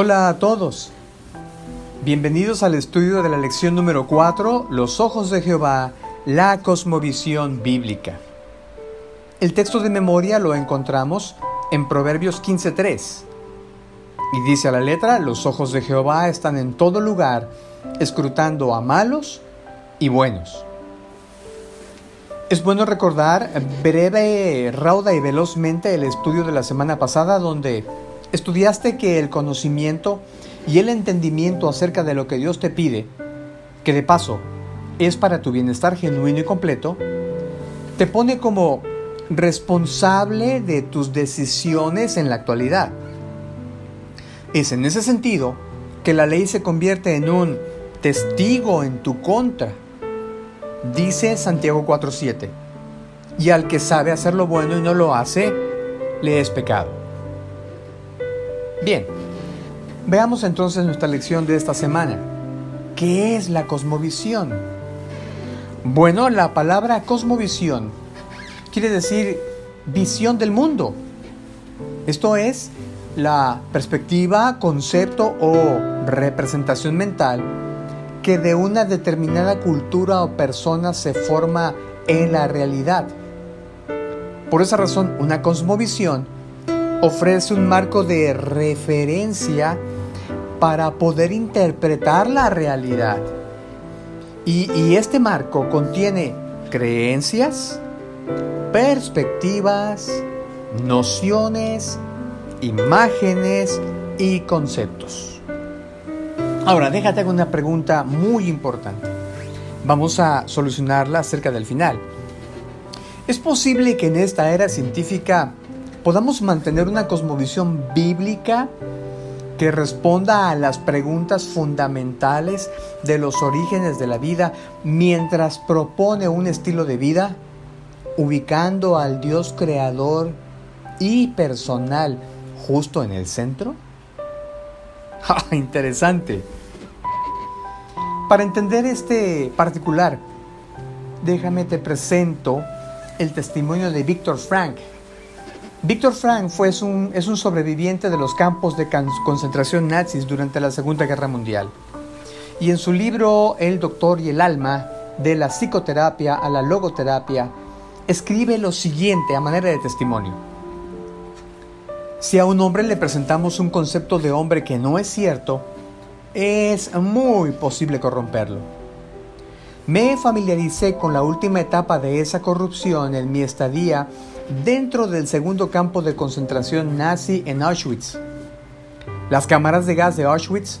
Hola a todos. Bienvenidos al estudio de la lección número 4, Los ojos de Jehová, la cosmovisión bíblica. El texto de memoria lo encontramos en Proverbios 15.3. Y dice a la letra, los ojos de Jehová están en todo lugar, escrutando a malos y buenos. Es bueno recordar breve, rauda y velozmente el estudio de la semana pasada donde estudiaste que el conocimiento y el entendimiento acerca de lo que Dios te pide, que de paso es para tu bienestar genuino y completo, te pone como responsable de tus decisiones en la actualidad. Es en ese sentido que la ley se convierte en un testigo en tu contra Dice Santiago 4:7, y al que sabe hacer lo bueno y no lo hace, le es pecado. Bien, veamos entonces nuestra lección de esta semana. ¿Qué es la cosmovisión? Bueno, la palabra cosmovisión quiere decir visión del mundo. Esto es la perspectiva, concepto o representación mental que de una determinada cultura o persona se forma en la realidad. Por esa razón, una cosmovisión ofrece un marco de referencia para poder interpretar la realidad. Y, este marco contiene creencias, perspectivas, nociones, imágenes y conceptos. Ahora, déjate una pregunta muy importante. Vamos a solucionarla acerca del final. ¿Es posible que en esta era científica podamos mantener una cosmovisión bíblica que responda a las preguntas fundamentales de los orígenes de la vida mientras propone un estilo de vida, ubicando al Dios creador y personal justo en el centro? ¡Ah, interesante! Para entender este particular, déjame te presento el testimonio de Víctor Frank. Víctor Frank fue, es, un, es un sobreviviente de los campos de concentración nazis durante la Segunda Guerra Mundial. Y en su libro El Doctor y el Alma, de la psicoterapia a la logoterapia, escribe lo siguiente a manera de testimonio. Si a un hombre le presentamos un concepto de hombre que no es cierto, es muy posible corromperlo. Me familiaricé con la última etapa de esa corrupción en mi estadía dentro del segundo campo de concentración nazi en Auschwitz. Las cámaras de gas de Auschwitz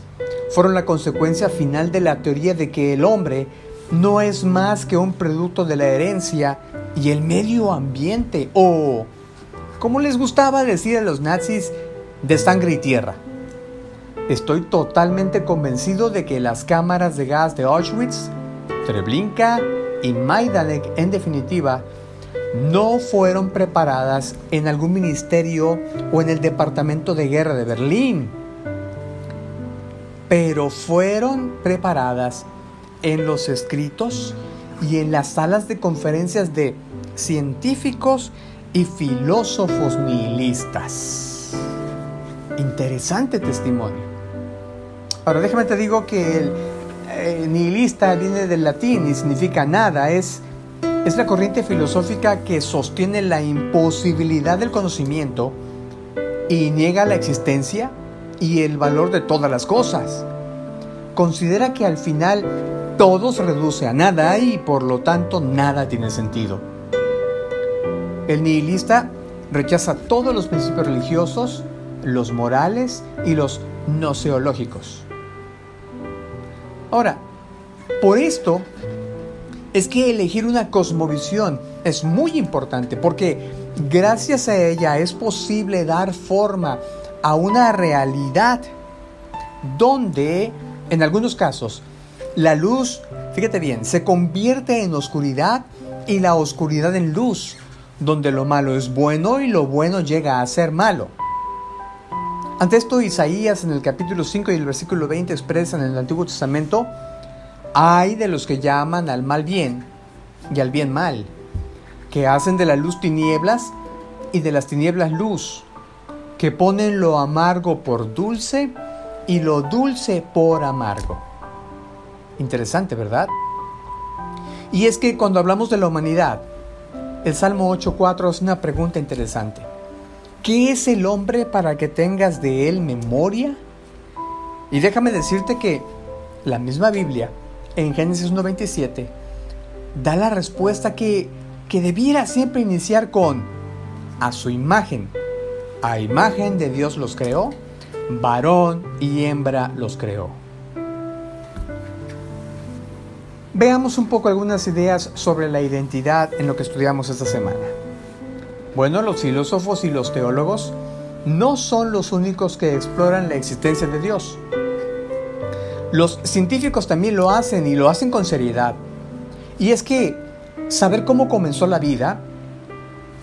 fueron la consecuencia final de la teoría de que el hombre no es más que un producto de la herencia y el medio ambiente, o, como les gustaba decir a los nazis, de sangre y tierra. Estoy totalmente convencido de que las cámaras de gas de Auschwitz, Treblinka y Majdanek en definitiva no fueron preparadas en algún ministerio o en el Departamento de Guerra de Berlín, pero fueron preparadas en los escritos y en las salas de conferencias de científicos y filósofos nihilistas. Interesante testimonio. Ahora déjame te digo que el eh, nihilista viene del latín y significa nada, es, es la corriente filosófica que sostiene la imposibilidad del conocimiento y niega la existencia y el valor de todas las cosas. Considera que al final todo se reduce a nada y por lo tanto nada tiene sentido. El nihilista rechaza todos los principios religiosos, los morales y los noceológicos. Ahora, por esto es que elegir una cosmovisión es muy importante porque gracias a ella es posible dar forma a una realidad donde, en algunos casos, la luz, fíjate bien, se convierte en oscuridad y la oscuridad en luz, donde lo malo es bueno y lo bueno llega a ser malo. Ante esto, Isaías en el capítulo 5 y el versículo 20 expresan en el Antiguo Testamento, hay de los que llaman al mal bien y al bien mal, que hacen de la luz tinieblas y de las tinieblas luz, que ponen lo amargo por dulce y lo dulce por amargo. Interesante, ¿verdad? Y es que cuando hablamos de la humanidad, el Salmo 8.4 es una pregunta interesante. ¿Qué es el hombre para que tengas de él memoria? Y déjame decirte que la misma Biblia, en Génesis 1.27, da la respuesta que, que debiera siempre iniciar con a su imagen. A imagen de Dios los creó, varón y hembra los creó. Veamos un poco algunas ideas sobre la identidad en lo que estudiamos esta semana. Bueno, los filósofos y los teólogos no son los únicos que exploran la existencia de Dios. Los científicos también lo hacen y lo hacen con seriedad. Y es que saber cómo comenzó la vida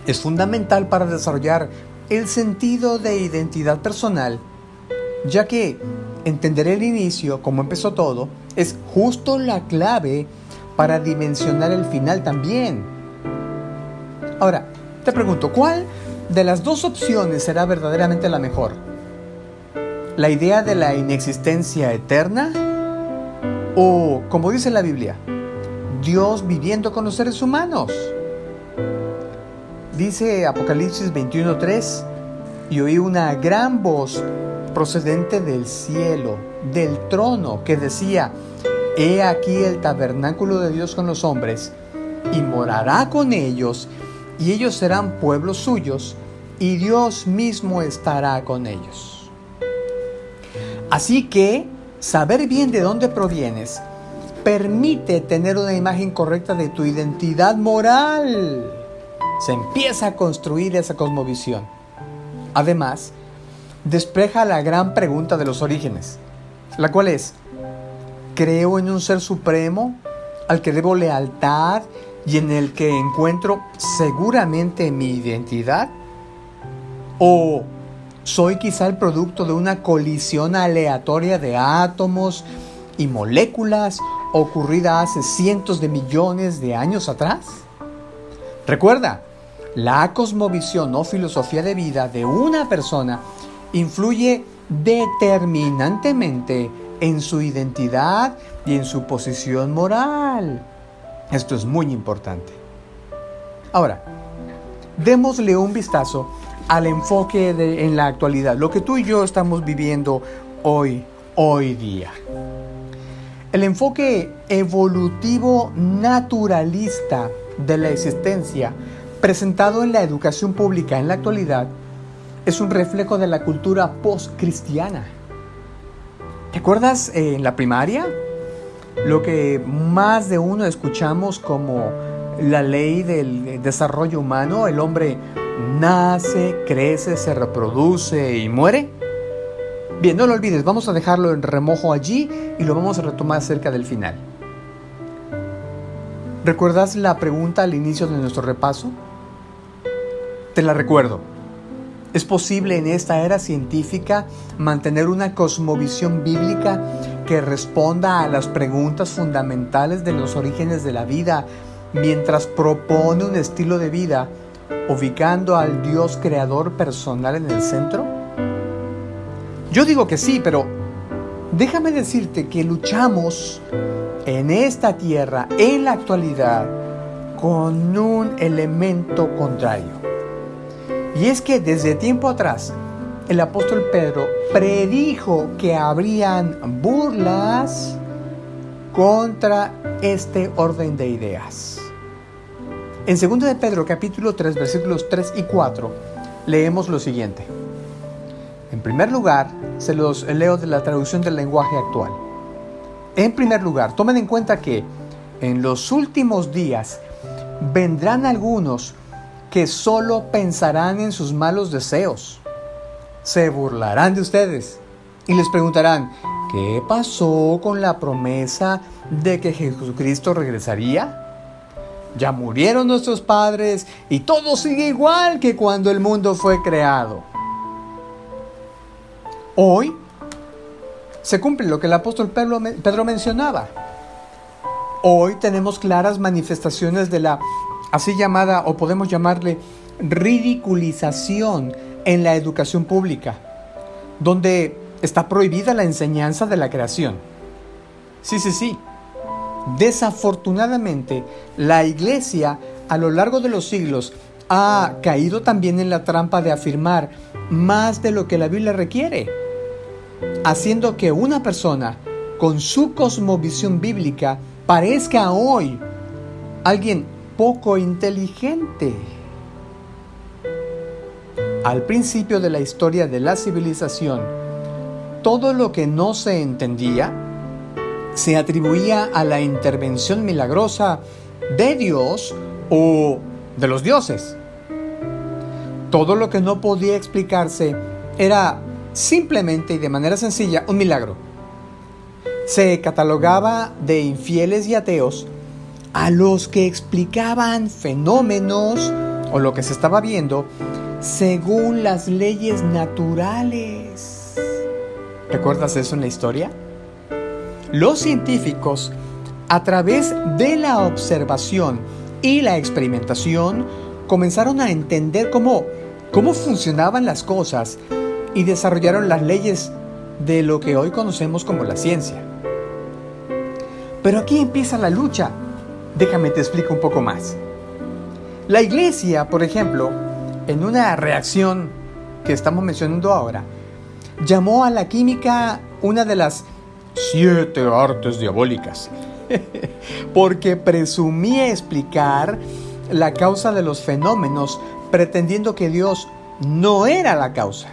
es fundamental para desarrollar el sentido de identidad personal, ya que entender el inicio, cómo empezó todo, es justo la clave para dimensionar el final también. Ahora, te pregunto, ¿cuál de las dos opciones será verdaderamente la mejor? ¿La idea de la inexistencia eterna? ¿O, como dice la Biblia, Dios viviendo con los seres humanos? Dice Apocalipsis 21.3, y oí una gran voz procedente del cielo, del trono, que decía, He aquí el tabernáculo de Dios con los hombres, y morará con ellos, y ellos serán pueblos suyos, y Dios mismo estará con ellos. Así que saber bien de dónde provienes permite tener una imagen correcta de tu identidad moral. Se empieza a construir esa cosmovisión. Además, despeja la gran pregunta de los orígenes, la cual es, ¿creo en un ser supremo al que debo lealtad y en el que encuentro seguramente mi identidad? ¿O soy quizá el producto de una colisión aleatoria de átomos y moléculas ocurrida hace cientos de millones de años atrás? Recuerda, la cosmovisión o filosofía de vida de una persona influye determinantemente en su identidad y en su posición moral. Esto es muy importante. Ahora, démosle un vistazo al enfoque en la actualidad, lo que tú y yo estamos viviendo hoy, hoy día. El enfoque evolutivo naturalista de la existencia presentado en la educación pública en la actualidad es un reflejo de la cultura post-cristiana. ¿Te acuerdas en la primaria? Lo que más de uno escuchamos como la ley del desarrollo humano, el hombre nace, crece, se reproduce y muere. Bien, no lo olvides, vamos a dejarlo en remojo allí y lo vamos a retomar cerca del final. ¿Recuerdas la pregunta al inicio de nuestro repaso? Te la recuerdo. ¿Es posible en esta era científica mantener una cosmovisión bíblica que responda a las preguntas fundamentales de los orígenes de la vida mientras propone un estilo de vida ubicando al Dios creador personal en el centro? Yo digo que sí, pero déjame decirte que luchamos en esta tierra en la actualidad con un elemento contrario. Y es que desde tiempo atrás, el apóstol Pedro predijo que habrían burlas contra este orden de ideas. En 2 de Pedro capítulo 3 versículos 3 y 4 leemos lo siguiente. En primer lugar, se los leo de la traducción del lenguaje actual. En primer lugar, tomen en cuenta que en los últimos días vendrán algunos que solo pensarán en sus malos deseos. Se burlarán de ustedes y les preguntarán, ¿qué pasó con la promesa de que Jesucristo regresaría? Ya murieron nuestros padres y todo sigue igual que cuando el mundo fue creado. Hoy se cumple lo que el apóstol Pedro, mencionaba. Hoy tenemos claras manifestaciones de la así llamada o podemos llamarle ridiculización en la educación pública, donde está prohibida la enseñanza de la creación. Sí, sí, sí. Desafortunadamente, la iglesia a lo largo de los siglos ha caído también en la trampa de afirmar más de lo que la Biblia requiere, haciendo que una persona con su cosmovisión bíblica parezca hoy alguien poco inteligente. Al principio de la historia de la civilización, todo lo que no se entendía se atribuía a la intervención milagrosa de Dios o de los dioses. Todo lo que no podía explicarse era simplemente y de manera sencilla un milagro. Se catalogaba de infieles y ateos a los que explicaban fenómenos o lo que se estaba viendo según las leyes naturales. ¿Recuerdas eso en la historia? Los científicos, a través de la observación y la experimentación, comenzaron a entender cómo, cómo funcionaban las cosas y desarrollaron las leyes de lo que hoy conocemos como la ciencia. Pero aquí empieza la lucha Déjame te explico un poco más. La iglesia, por ejemplo, en una reacción que estamos mencionando ahora, llamó a la química una de las siete artes diabólicas, porque presumía explicar la causa de los fenómenos pretendiendo que Dios no era la causa.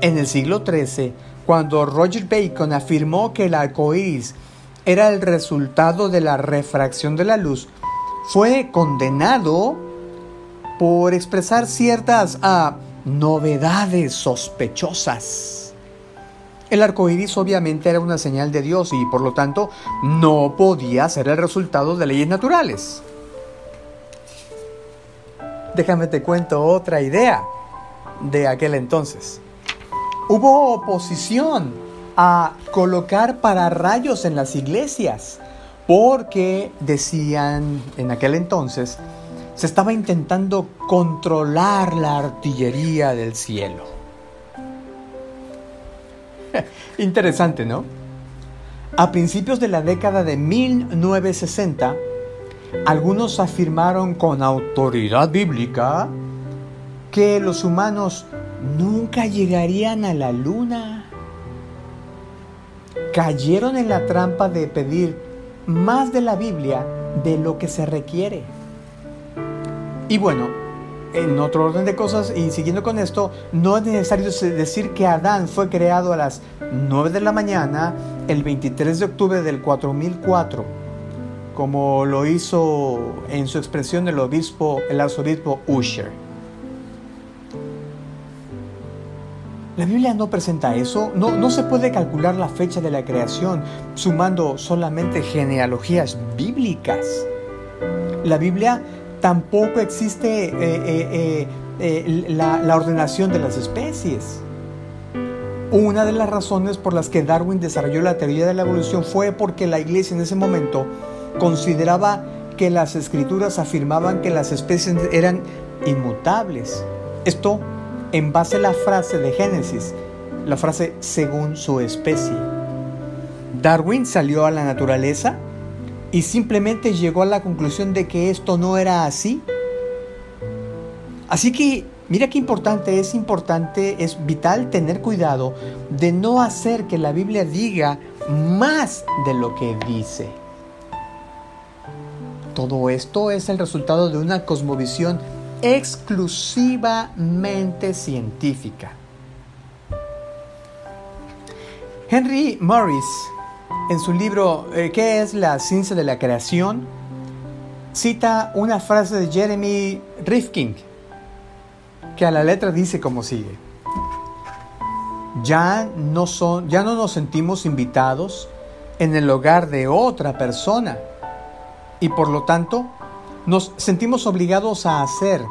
En el siglo XIII, cuando Roger Bacon afirmó que el arco era el resultado de la refracción de la luz, fue condenado por expresar ciertas ah, novedades sospechosas. El arco iris obviamente era una señal de Dios y por lo tanto no podía ser el resultado de leyes naturales. Déjame te cuento otra idea de aquel entonces. Hubo oposición a colocar pararrayos en las iglesias, porque decían en aquel entonces, se estaba intentando controlar la artillería del cielo. Interesante, ¿no? A principios de la década de 1960, algunos afirmaron con autoridad bíblica que los humanos nunca llegarían a la luna cayeron en la trampa de pedir más de la Biblia de lo que se requiere. Y bueno, en otro orden de cosas y siguiendo con esto, no es necesario decir que Adán fue creado a las 9 de la mañana el 23 de octubre del 4004, como lo hizo en su expresión el obispo, el arzobispo Usher. La Biblia no presenta eso, no, no se puede calcular la fecha de la creación sumando solamente genealogías bíblicas. La Biblia tampoco existe eh, eh, eh, la, la ordenación de las especies. Una de las razones por las que Darwin desarrolló la teoría de la evolución fue porque la iglesia en ese momento consideraba que las escrituras afirmaban que las especies eran inmutables. Esto en base a la frase de Génesis, la frase según su especie. Darwin salió a la naturaleza y simplemente llegó a la conclusión de que esto no era así. Así que mira qué importante, es importante, es vital tener cuidado de no hacer que la Biblia diga más de lo que dice. Todo esto es el resultado de una cosmovisión exclusivamente científica. Henry Morris, en su libro eh, ¿Qué es la ciencia de la creación?, cita una frase de Jeremy Rifkin, que a la letra dice como sigue. Ya no, son, ya no nos sentimos invitados en el hogar de otra persona y por lo tanto nos sentimos obligados a hacer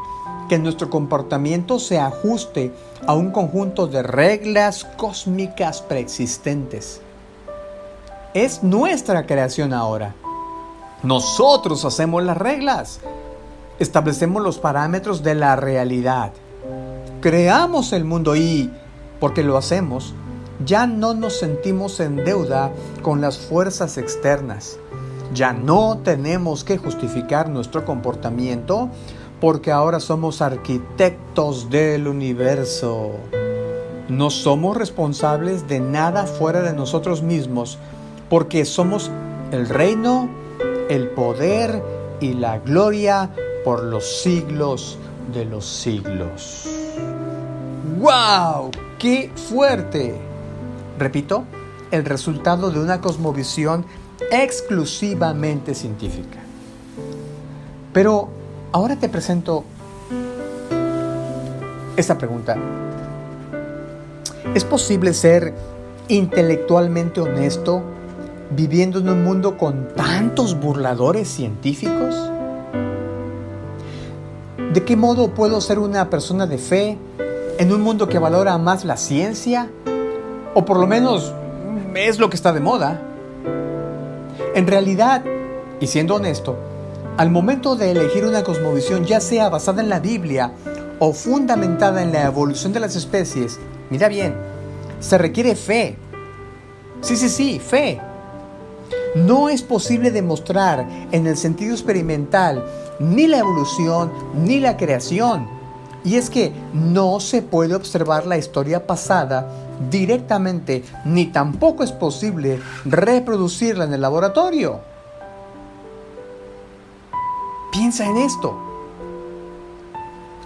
que nuestro comportamiento se ajuste a un conjunto de reglas cósmicas preexistentes. Es nuestra creación ahora. Nosotros hacemos las reglas. Establecemos los parámetros de la realidad. Creamos el mundo y, porque lo hacemos, ya no nos sentimos en deuda con las fuerzas externas. Ya no tenemos que justificar nuestro comportamiento porque ahora somos arquitectos del universo. No somos responsables de nada fuera de nosotros mismos porque somos el reino, el poder y la gloria por los siglos de los siglos. ¡Wow! ¡Qué fuerte! Repito, el resultado de una cosmovisión exclusivamente científica. Pero ahora te presento esta pregunta. ¿Es posible ser intelectualmente honesto viviendo en un mundo con tantos burladores científicos? ¿De qué modo puedo ser una persona de fe en un mundo que valora más la ciencia? O por lo menos es lo que está de moda. En realidad, y siendo honesto, al momento de elegir una cosmovisión, ya sea basada en la Biblia o fundamentada en la evolución de las especies, mira bien, se requiere fe. Sí, sí, sí, fe. No es posible demostrar en el sentido experimental ni la evolución ni la creación. Y es que no se puede observar la historia pasada directamente, ni tampoco es posible reproducirla en el laboratorio. Piensa en esto.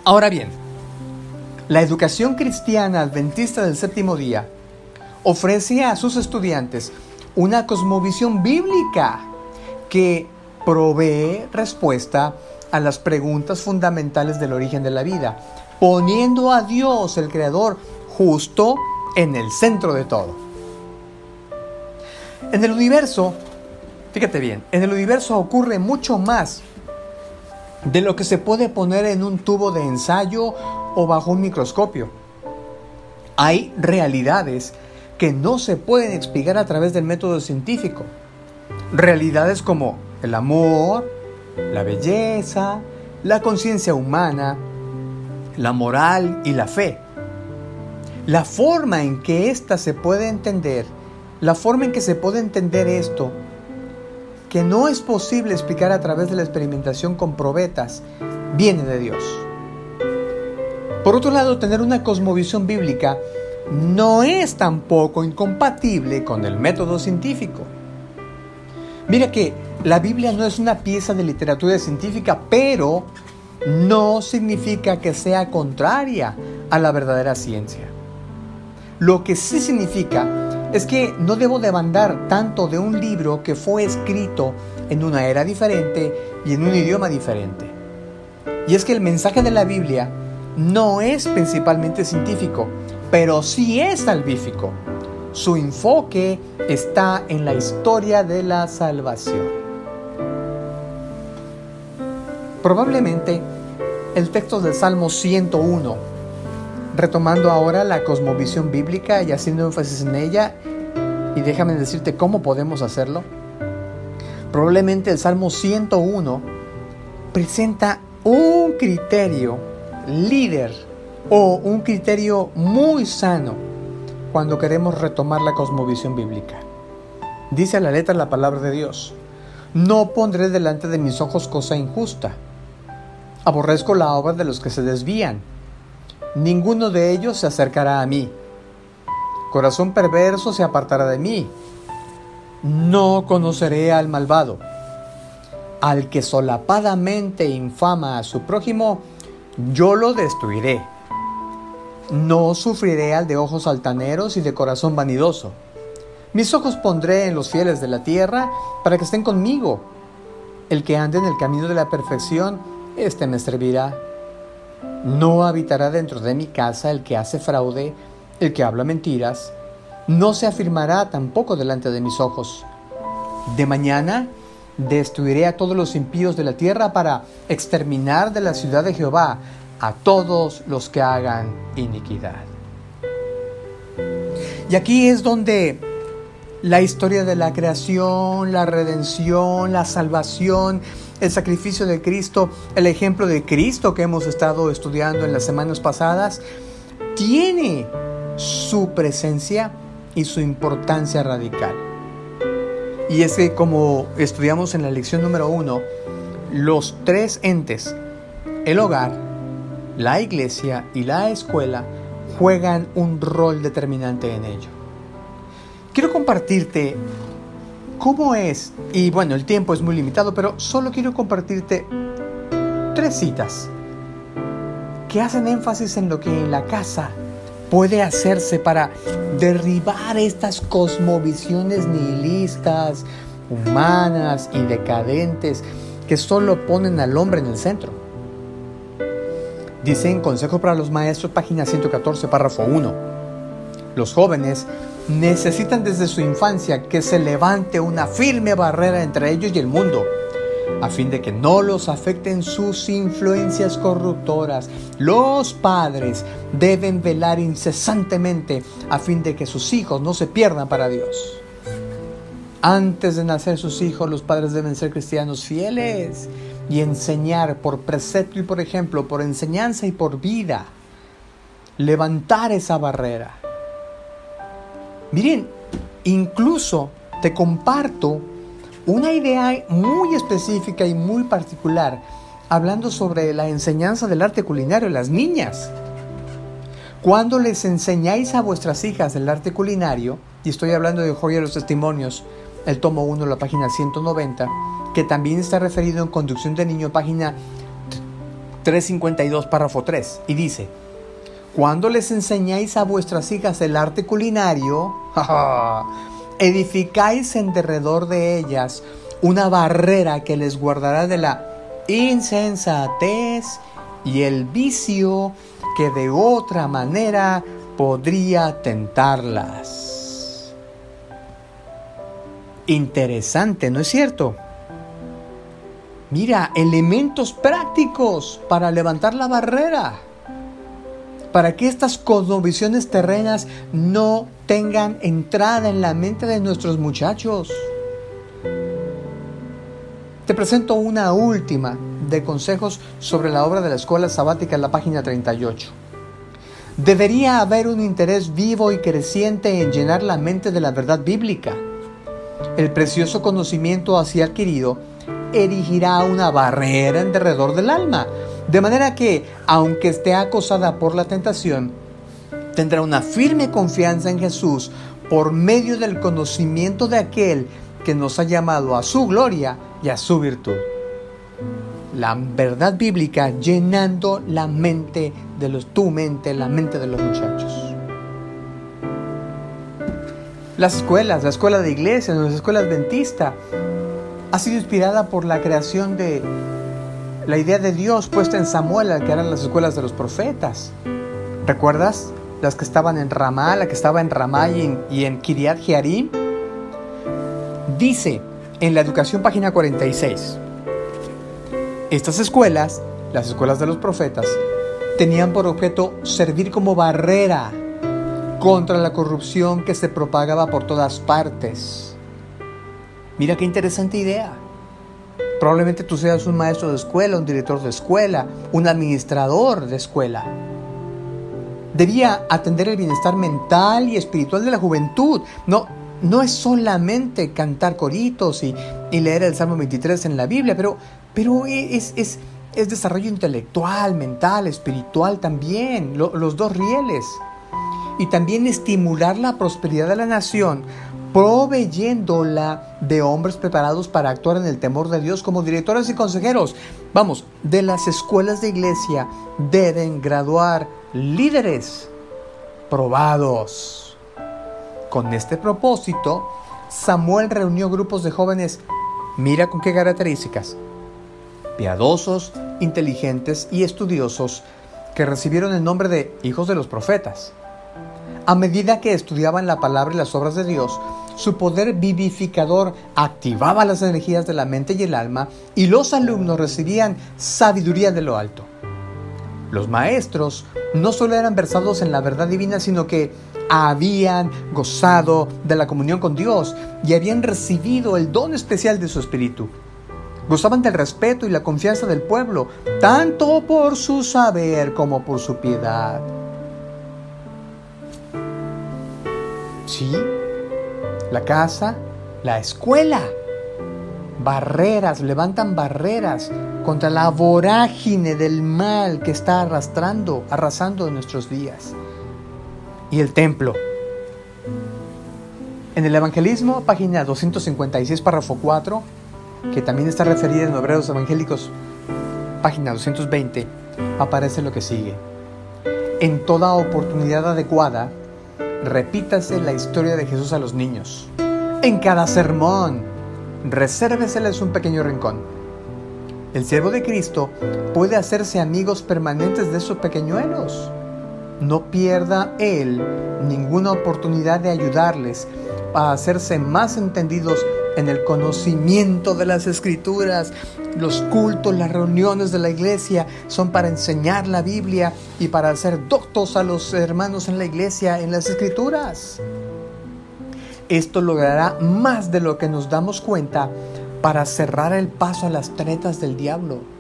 Ahora bien, la educación cristiana adventista del séptimo día ofrece a sus estudiantes una cosmovisión bíblica que provee respuesta a las preguntas fundamentales del origen de la vida, poniendo a Dios, el Creador, justo en el centro de todo. En el universo, fíjate bien, en el universo ocurre mucho más de lo que se puede poner en un tubo de ensayo o bajo un microscopio. Hay realidades que no se pueden explicar a través del método científico. Realidades como el amor, la belleza, la conciencia humana, la moral y la fe. La forma en que ésta se puede entender, la forma en que se puede entender esto, que no es posible explicar a través de la experimentación con probetas, viene de Dios. Por otro lado, tener una cosmovisión bíblica no es tampoco incompatible con el método científico. Mira que la Biblia no es una pieza de literatura científica, pero no significa que sea contraria a la verdadera ciencia. Lo que sí significa es que no debo demandar tanto de un libro que fue escrito en una era diferente y en un idioma diferente. Y es que el mensaje de la Biblia no es principalmente científico, pero sí es salvífico. Su enfoque está en la historia de la salvación. Probablemente el texto del Salmo 101, retomando ahora la cosmovisión bíblica y haciendo énfasis en ella, y déjame decirte cómo podemos hacerlo. Probablemente el Salmo 101 presenta un criterio líder o un criterio muy sano cuando queremos retomar la cosmovisión bíblica. Dice a la letra la palabra de Dios, no pondré delante de mis ojos cosa injusta Aborrezco la obra de los que se desvían. Ninguno de ellos se acercará a mí. Corazón perverso se apartará de mí. No conoceré al malvado. Al que solapadamente infama a su prójimo, yo lo destruiré. No sufriré al de ojos altaneros y de corazón vanidoso. Mis ojos pondré en los fieles de la tierra para que estén conmigo. El que ande en el camino de la perfección, este me servirá. No habitará dentro de mi casa el que hace fraude, el que habla mentiras, no se afirmará tampoco delante de mis ojos. De mañana destruiré a todos los impíos de la tierra para exterminar de la ciudad de Jehová a todos los que hagan iniquidad. Y aquí es donde la historia de la creación, la redención, la salvación, el sacrificio de Cristo, el ejemplo de Cristo que hemos estado estudiando en las semanas pasadas, tiene su presencia y su importancia radical. Y es que como estudiamos en la lección número uno, los tres entes, el hogar, la iglesia y la escuela, juegan un rol determinante en ello. Quiero compartirte cómo es, y bueno, el tiempo es muy limitado, pero solo quiero compartirte tres citas que hacen énfasis en lo que en la casa puede hacerse para derribar estas cosmovisiones nihilistas, humanas y decadentes que solo ponen al hombre en el centro. Dice en Consejo para los Maestros, página 114, párrafo 1. Los jóvenes necesitan desde su infancia que se levante una firme barrera entre ellos y el mundo a fin de que no los afecten sus influencias corruptoras. Los padres deben velar incesantemente a fin de que sus hijos no se pierdan para Dios. Antes de nacer sus hijos, los padres deben ser cristianos fieles y enseñar por precepto y por ejemplo, por enseñanza y por vida. Levantar esa barrera. Miren, incluso te comparto una idea muy específica y muy particular, hablando sobre la enseñanza del arte culinario a las niñas. Cuando les enseñáis a vuestras hijas el arte culinario, y estoy hablando de Joya de los Testimonios, el tomo 1, la página 190, que también está referido en Conducción de Niño, página 352, párrafo 3, y dice, cuando les enseñáis a vuestras hijas el arte culinario, edificáis en derredor de ellas una barrera que les guardará de la insensatez y el vicio que de otra manera podría tentarlas. Interesante, ¿no es cierto? Mira, elementos prácticos para levantar la barrera para que estas cosmovisiones terrenas no tengan entrada en la mente de nuestros muchachos. Te presento una última de consejos sobre la obra de la escuela sabática en la página 38. Debería haber un interés vivo y creciente en llenar la mente de la verdad bíblica. El precioso conocimiento así adquirido erigirá una barrera en derredor del alma, de manera que, aunque esté acosada por la tentación, tendrá una firme confianza en Jesús por medio del conocimiento de aquel que nos ha llamado a su gloria y a su virtud. La verdad bíblica llenando la mente de los, tu mente, la mente de los muchachos. Las escuelas, la escuela de iglesia, nuestra escuela adventista, ha sido inspirada por la creación de la idea de Dios puesta en Samuel, que eran las escuelas de los profetas. ¿Recuerdas? Las que estaban en Ramá, la que estaba en Ramá y en, y en Kiriat Jearim. Dice en la educación página 46, estas escuelas, las escuelas de los profetas, tenían por objeto servir como barrera contra la corrupción que se propagaba por todas partes. Mira qué interesante idea. Probablemente tú seas un maestro de escuela, un director de escuela, un administrador de escuela. Debía atender el bienestar mental y espiritual de la juventud. No, no es solamente cantar coritos y, leer el Salmo 23 en la Biblia, pero, pero es, es, desarrollo intelectual, mental, espiritual también, los dos rieles. Y también estimular la prosperidad de la nación proveyéndola de hombres preparados para actuar en el temor de Dios como directores y consejeros. Vamos, de las escuelas de iglesia deben graduar líderes probados. Con este propósito, Samuel reunió grupos de jóvenes, mira con qué características, piadosos, inteligentes y estudiosos, que recibieron el nombre de hijos de los profetas. A medida que estudiaban la palabra y las obras de Dios, su poder vivificador activaba las energías de la mente y el alma y los alumnos recibían sabiduría de lo alto. Los maestros no solo eran versados en la verdad divina, sino que habían gozado de la comunión con Dios y habían recibido el don especial de su espíritu. Gozaban del respeto y la confianza del pueblo, tanto por su saber como por su piedad. Sí, la casa, la escuela. Barreras, levantan barreras contra la vorágine del mal que está arrastrando, arrasando en nuestros días. Y el templo. En el Evangelismo, página 256, párrafo 4, que también está referida en Obreros Evangélicos, página 220, aparece lo que sigue. En toda oportunidad adecuada, repítase la historia de Jesús a los niños. En cada sermón, resérveseles un pequeño rincón. El siervo de Cristo puede hacerse amigos permanentes de esos pequeñuelos. No pierda él ninguna oportunidad de ayudarles a hacerse más entendidos en el conocimiento de las escrituras. Los cultos, las reuniones de la iglesia son para enseñar la Biblia y para hacer doctos a los hermanos en la iglesia en las escrituras. Esto logrará más de lo que nos damos cuenta para cerrar el paso a las tretas del diablo.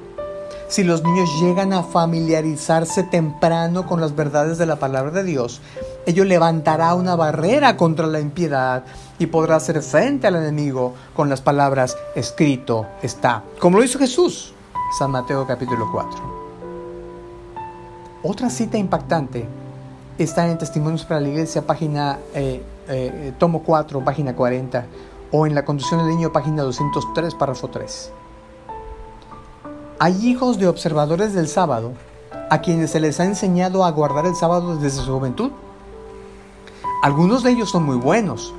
Si los niños llegan a familiarizarse temprano con las verdades de la palabra de Dios, ello levantará una barrera contra la impiedad y podrá hacer frente al enemigo con las palabras escrito está, como lo hizo Jesús. San Mateo capítulo 4. Otra cita impactante está en Testimonios para la Iglesia, página eh, eh, tomo 4, página 40, o en La conducción del niño, página 203, párrafo 3. Hay hijos de observadores del sábado a quienes se les ha enseñado a guardar el sábado desde su juventud. Algunos de ellos son muy buenos,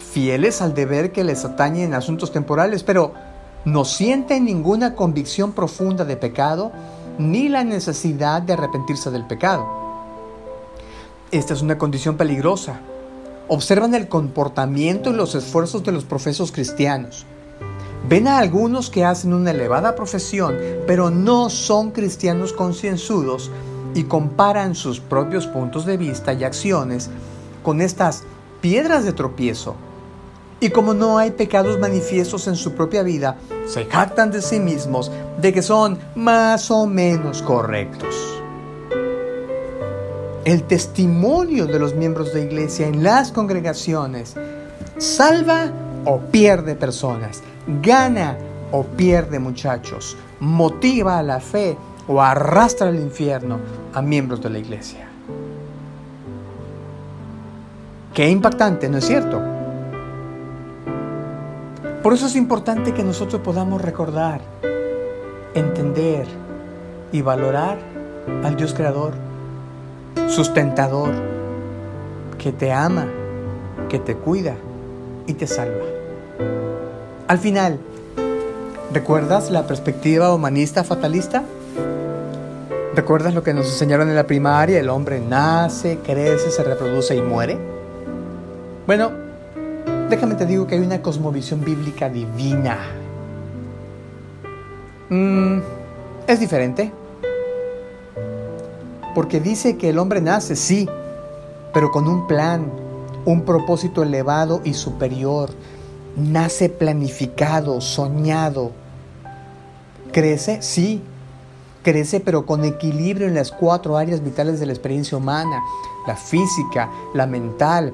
fieles al deber que les atañe en asuntos temporales, pero no sienten ninguna convicción profunda de pecado ni la necesidad de arrepentirse del pecado. Esta es una condición peligrosa. Observan el comportamiento y los esfuerzos de los profesos cristianos Ven a algunos que hacen una elevada profesión, pero no son cristianos concienzudos y comparan sus propios puntos de vista y acciones con estas piedras de tropiezo. Y como no hay pecados manifiestos en su propia vida, se jactan de sí mismos de que son más o menos correctos. El testimonio de los miembros de iglesia en las congregaciones salva o pierde personas gana o pierde muchachos, motiva a la fe o arrastra al infierno a miembros de la iglesia. Qué impactante, ¿no es cierto? Por eso es importante que nosotros podamos recordar, entender y valorar al Dios creador, sustentador, que te ama, que te cuida y te salva. Al final, ¿recuerdas la perspectiva humanista fatalista? ¿Recuerdas lo que nos enseñaron en la primaria? El hombre nace, crece, se reproduce y muere. Bueno, déjame te digo que hay una cosmovisión bíblica divina. Mm, es diferente. Porque dice que el hombre nace, sí, pero con un plan, un propósito elevado y superior nace planificado, soñado. ¿Crece? Sí, crece pero con equilibrio en las cuatro áreas vitales de la experiencia humana, la física, la mental,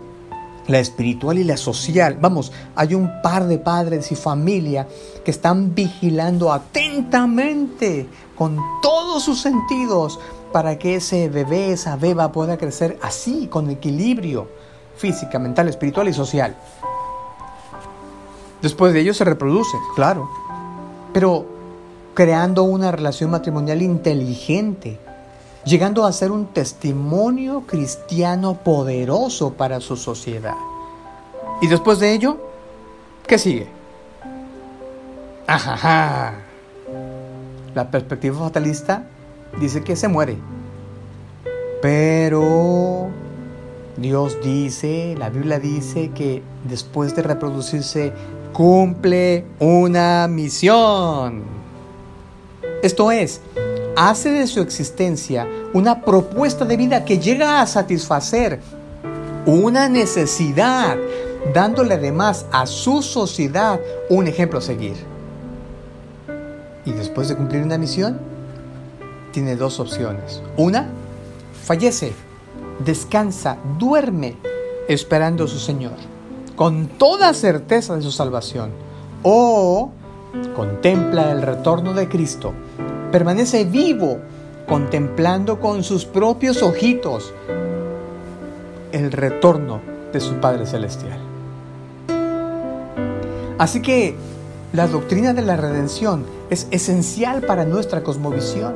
la espiritual y la social. Vamos, hay un par de padres y familia que están vigilando atentamente con todos sus sentidos para que ese bebé, esa beba pueda crecer así, con equilibrio física, mental, espiritual y social. Después de ello se reproduce, claro, pero creando una relación matrimonial inteligente, llegando a ser un testimonio cristiano poderoso para su sociedad. Y después de ello, ¿qué sigue? Ajá. La perspectiva fatalista dice que se muere. Pero Dios dice, la Biblia dice que después de reproducirse cumple una misión. Esto es, hace de su existencia una propuesta de vida que llega a satisfacer una necesidad, dándole además a su sociedad un ejemplo a seguir. Y después de cumplir una misión, tiene dos opciones. Una, fallece, descansa, duerme esperando a su Señor, con toda certeza de su salvación, o contempla el retorno de Cristo, permanece vivo, contemplando con sus propios ojitos el retorno de su Padre Celestial. Así que la doctrina de la redención es esencial para nuestra cosmovisión.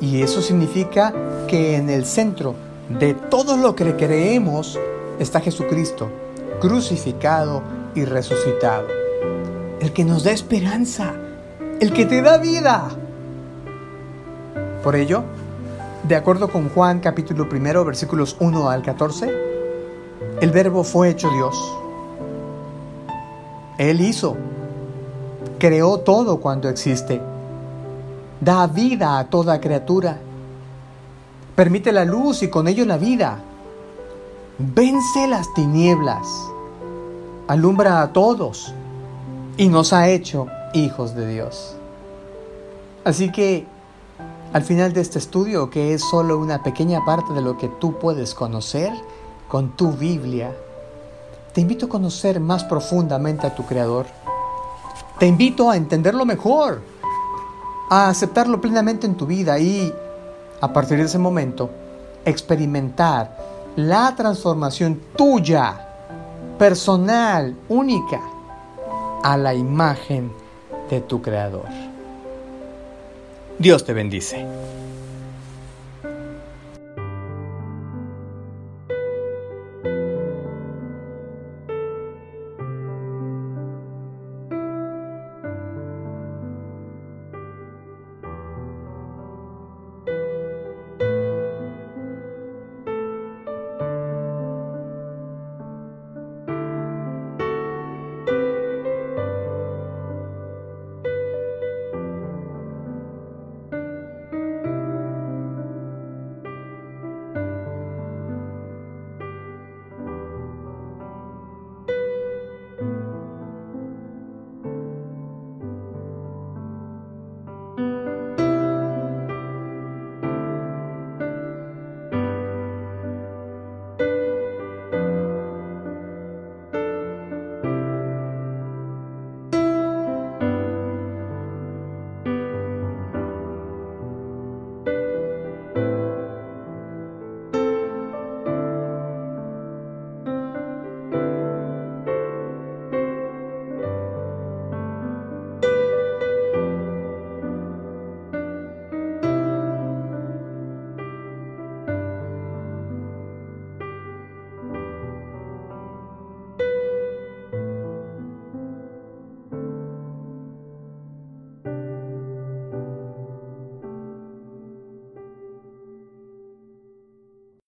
Y eso significa que en el centro de todo lo que creemos está Jesucristo, crucificado y resucitado. El que nos da esperanza, el que te da vida. Por ello, de acuerdo con Juan capítulo primero versículos 1 al 14, el verbo fue hecho Dios él hizo, creó todo cuando existe, da vida a toda criatura, permite la luz y con ello la vida, vence las tinieblas, alumbra a todos y nos ha hecho hijos de Dios. Así que al final de este estudio, que es solo una pequeña parte de lo que tú puedes conocer con tu Biblia, te invito a conocer más profundamente a tu Creador. Te invito a entenderlo mejor, a aceptarlo plenamente en tu vida y, a partir de ese momento, experimentar la transformación tuya, personal, única, a la imagen de tu Creador. Dios te bendice.